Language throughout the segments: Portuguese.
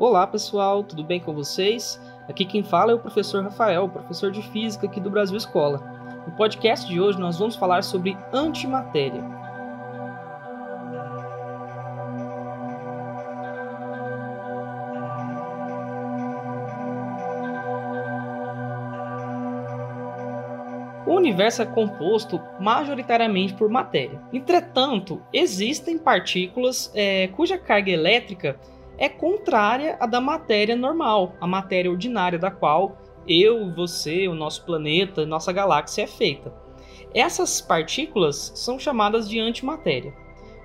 Olá pessoal, tudo bem com vocês? Aqui quem fala é o professor Rafael, professor de Física aqui do Brasil Escola. No podcast de hoje nós vamos falar sobre antimatéria. O universo é composto majoritariamente por matéria. Entretanto, existem partículas é, cuja carga elétrica é contrária à da matéria normal, a matéria ordinária da qual eu, você, o nosso planeta, nossa galáxia é feita. Essas partículas são chamadas de antimatéria.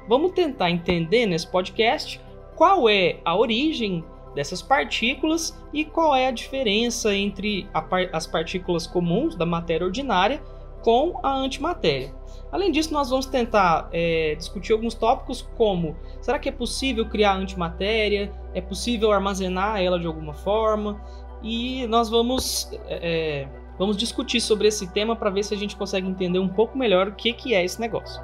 Vamos tentar entender nesse podcast qual é a origem dessas partículas e qual é a diferença entre as partículas comuns da matéria ordinária com a antimatéria. Além disso, nós vamos tentar é, discutir alguns tópicos como será que é possível criar antimatéria? É possível armazenar ela de alguma forma? E nós vamos, é, é vamos discutir sobre esse tema para ver se a gente consegue entender um pouco melhor o que, que é esse negócio.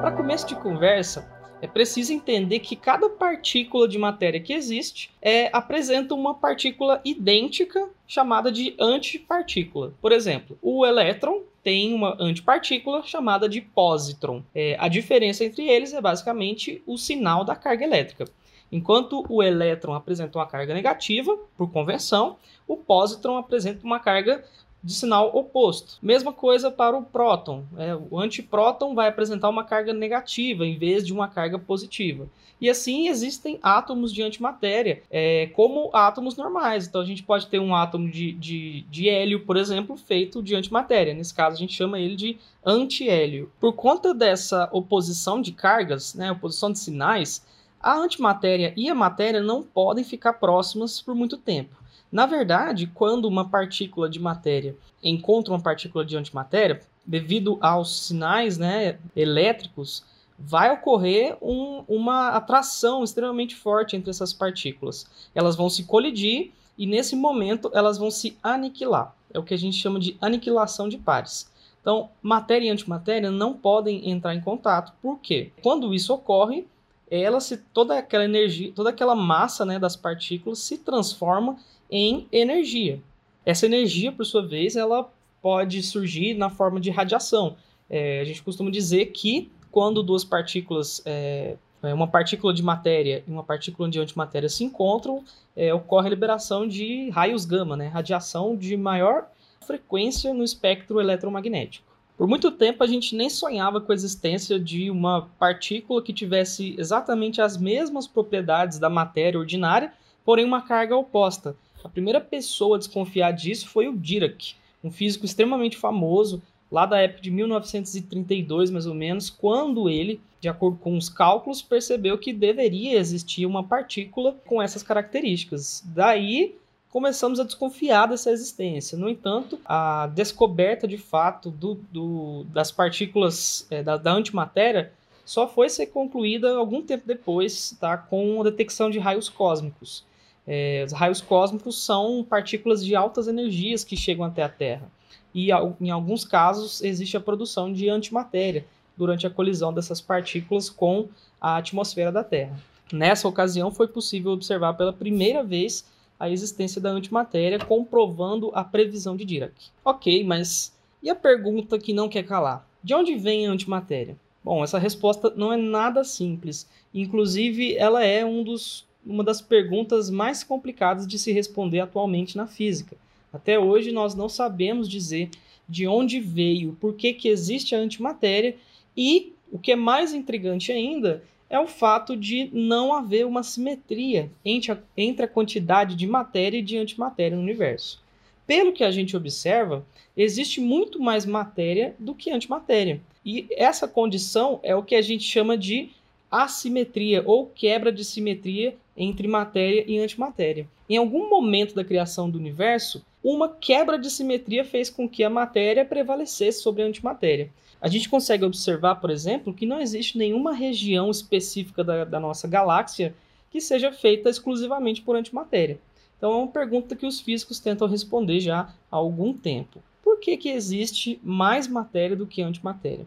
Para começo de conversa, é preciso entender que cada partícula de matéria que existe é, apresenta uma partícula idêntica chamada de antipartícula. Por exemplo, o elétron tem uma antipartícula chamada de positron. É, a diferença entre eles é basicamente o sinal da carga elétrica. Enquanto o elétron apresenta uma carga negativa, por convenção, o positron apresenta uma carga de sinal oposto. Mesma coisa para o próton. É, o antipróton vai apresentar uma carga negativa em vez de uma carga positiva. E assim existem átomos de antimatéria, é, como átomos normais. Então a gente pode ter um átomo de, de, de hélio, por exemplo, feito de antimatéria. Nesse caso a gente chama ele de antihélio. Por conta dessa oposição de cargas, né, oposição de sinais, a antimatéria e a matéria não podem ficar próximas por muito tempo. Na verdade, quando uma partícula de matéria encontra uma partícula de antimatéria, devido aos sinais né, elétricos, vai ocorrer um, uma atração extremamente forte entre essas partículas. Elas vão se colidir e nesse momento elas vão se aniquilar. É o que a gente chama de aniquilação de pares. Então, matéria e antimatéria não podem entrar em contato. Por quê? Quando isso ocorre, ela se toda aquela energia, toda aquela massa né, das partículas se transforma em energia. Essa energia, por sua vez, ela pode surgir na forma de radiação. É, a gente costuma dizer que quando duas partículas, é, é, uma partícula de matéria e uma partícula de antimatéria se encontram, é, ocorre a liberação de raios gama, né, radiação de maior frequência no espectro eletromagnético. Por muito tempo a gente nem sonhava com a existência de uma partícula que tivesse exatamente as mesmas propriedades da matéria ordinária, porém uma carga oposta. A primeira pessoa a desconfiar disso foi o Dirac, um físico extremamente famoso, lá da época de 1932 mais ou menos, quando ele, de acordo com os cálculos, percebeu que deveria existir uma partícula com essas características. Daí começamos a desconfiar dessa existência. No entanto, a descoberta de fato do, do, das partículas é, da, da, antimatéria só foi ser concluída algum tempo depois, tá, com a detecção de raios cósmicos. É, os raios cósmicos são partículas de altas energias que chegam até a Terra. E em alguns casos existe a produção de antimatéria durante a colisão dessas partículas com a atmosfera da Terra. Nessa ocasião foi possível observar pela primeira vez a existência da antimatéria, comprovando a previsão de Dirac. Ok, mas e a pergunta que não quer calar? De onde vem a antimatéria? Bom, essa resposta não é nada simples. Inclusive, ela é um dos uma das perguntas mais complicadas de se responder atualmente na física. Até hoje nós não sabemos dizer de onde veio, por que, que existe a antimatéria e, o que é mais intrigante ainda, é o fato de não haver uma simetria entre a, entre a quantidade de matéria e de antimatéria no universo. Pelo que a gente observa, existe muito mais matéria do que antimatéria. E essa condição é o que a gente chama de assimetria ou quebra de simetria entre matéria e antimatéria. Em algum momento da criação do universo, uma quebra de simetria fez com que a matéria prevalecesse sobre a antimatéria. A gente consegue observar, por exemplo, que não existe nenhuma região específica da, da nossa galáxia que seja feita exclusivamente por antimatéria. Então é uma pergunta que os físicos tentam responder já há algum tempo. Por que, que existe mais matéria do que antimatéria?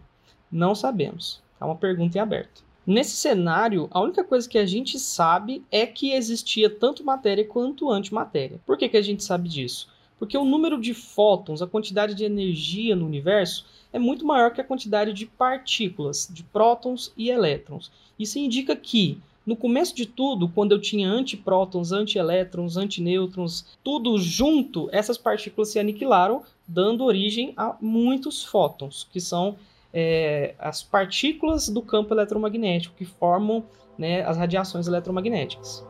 Não sabemos. É uma pergunta em aberto. Nesse cenário, a única coisa que a gente sabe é que existia tanto matéria quanto antimatéria. Por que, que a gente sabe disso? Porque o número de fótons, a quantidade de energia no universo, é muito maior que a quantidade de partículas, de prótons e elétrons. Isso indica que, no começo de tudo, quando eu tinha antiprótons, antielétrons, antinêutrons, tudo junto, essas partículas se aniquilaram, dando origem a muitos fótons, que são é, as partículas do campo eletromagnético que formam né, as radiações eletromagnéticas.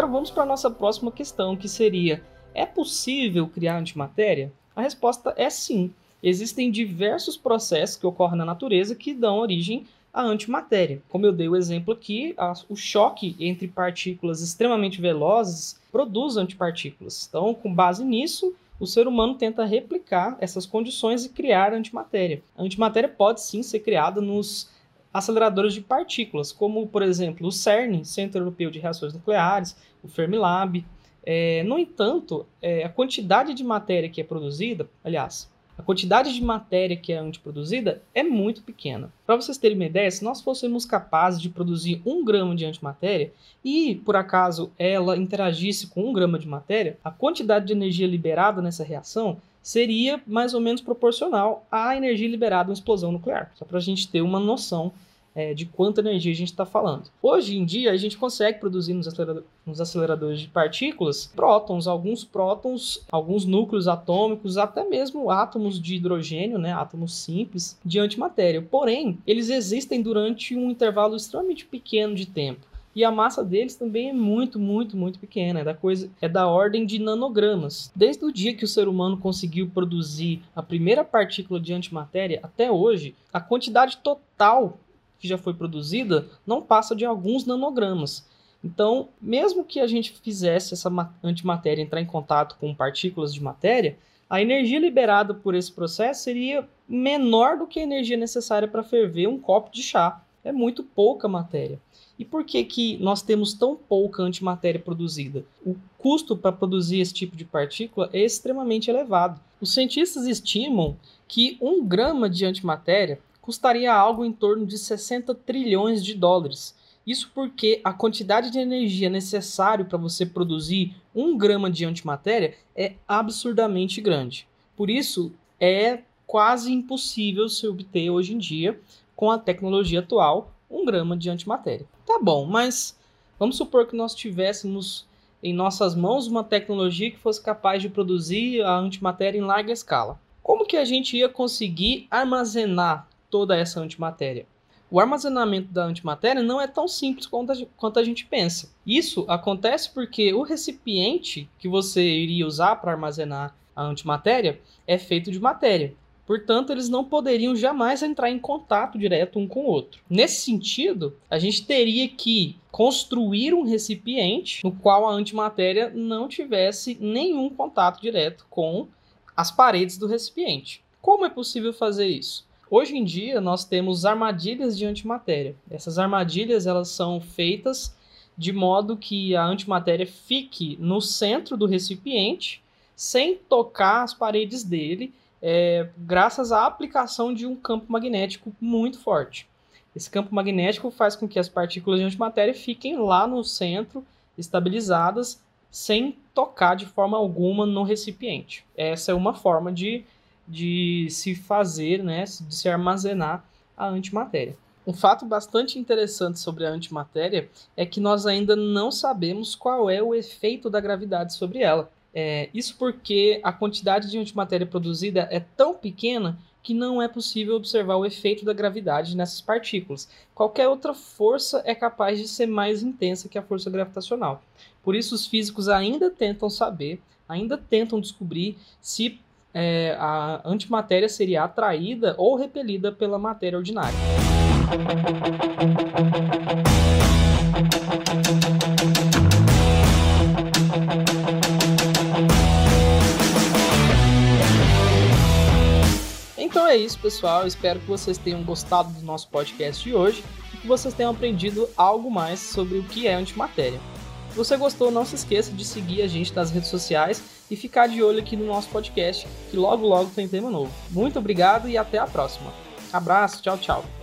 Agora vamos para a nossa próxima questão, que seria: é possível criar antimatéria? A resposta é sim. Existem diversos processos que ocorrem na natureza que dão origem à antimatéria. Como eu dei o exemplo aqui, a, o choque entre partículas extremamente velozes produz antipartículas. Então, com base nisso, o ser humano tenta replicar essas condições e criar antimatéria. A antimatéria pode sim ser criada nos aceleradores de partículas, como, por exemplo, o CERN, Centro Europeu de Reações Nucleares, o Fermilab. É, no entanto, é, a quantidade de matéria que é produzida, aliás, a quantidade de matéria que é antiproduzida é muito pequena. Para vocês terem uma ideia, se nós fôssemos capazes de produzir um grama de antimatéria e, por acaso, ela interagisse com um grama de matéria, a quantidade de energia liberada nessa reação seria mais ou menos proporcional à energia liberada em uma explosão nuclear. Só para a gente ter uma noção é, de quanta energia a gente está falando. Hoje em dia, a gente consegue produzir nos, acelerador, nos, aceleradores de partículas prótons, alguns prótons, alguns núcleos atômicos, até mesmo átomos de hidrogênio, né, átomos simples, de antimatéria. Porém, eles existem durante um intervalo extremamente pequeno de tempo. E a massa deles também é muito, muito, muito pequena, é da coisa, é da ordem de nanogramas. Desde o dia que o ser humano conseguiu produzir a primeira partícula de antimatéria até hoje, a quantidade total que já foi produzida não passa de alguns nanogramas. Então, mesmo que a gente fizesse essa antimatéria entrar em contato com partículas de matéria, a energia liberada por esse processo seria menor do que a energia necessária para ferver um copo de chá. É muito pouca matéria. E por que, que nós temos tão pouca antimatéria produzida? O custo para produzir esse tipo de partícula é extremamente elevado. Os cientistas estimam que um grama de antimatéria custaria algo em torno de 60 trilhões de dólares. Isso porque a quantidade de energia necessária para você produzir um grama de antimatéria é absurdamente grande. Por isso, é quase impossível se obter hoje em dia, com a tecnologia atual, um grama de antimatéria. Tá bom, mas vamos supor que nós tivéssemos em nossas mãos uma tecnologia que fosse capaz de produzir a antimatéria em larga escala. Como que a gente ia conseguir armazenar toda essa antimatéria? O armazenamento da antimatéria não é tão simples quanto a gente pensa. Isso acontece porque o recipiente que você iria usar para armazenar a antimatéria é feito de matéria. Portanto, eles não poderiam jamais entrar em contato direto um com o outro. Nesse sentido, a gente teria que construir um recipiente no qual a antimatéria não tivesse nenhum contato direto com as paredes do recipiente. Como é possível fazer isso? Hoje em dia, nós temos armadilhas de antimatéria. Essas armadilhas elas são feitas de modo que a antimatéria fique no centro do recipiente, sem tocar as paredes dele é, graças à aplicação de um campo magnético muito forte. Esse campo magnético faz com que as partículas de antimatéria fiquem lá no centro, estabilizadas, sem tocar de forma alguma no recipiente. Essa é uma forma de, de se fazer, né, de se armazenar a antimatéria. Um fato bastante interessante sobre a antimatéria é que nós ainda não sabemos qual é o efeito da gravidade sobre ela. É, isso porque a quantidade de antimatéria produzida é tão pequena que não é possível observar o efeito da gravidade nessas partículas. Qualquer outra força é capaz de ser mais intensa que a força gravitacional. Por isso, os físicos ainda tentam saber, ainda tentam descobrir se é, a antimatéria seria atraída ou repelida pela matéria ordinária. É isso, pessoal. Espero que vocês tenham gostado do nosso podcast de hoje e que vocês tenham aprendido algo mais sobre o que é antimatéria. Se você gostou, não se esqueça de seguir a gente nas redes sociais e ficar de olho aqui no nosso podcast, que logo logo tem tema novo. Muito obrigado e até a próxima. Abraço, tchau, tchau.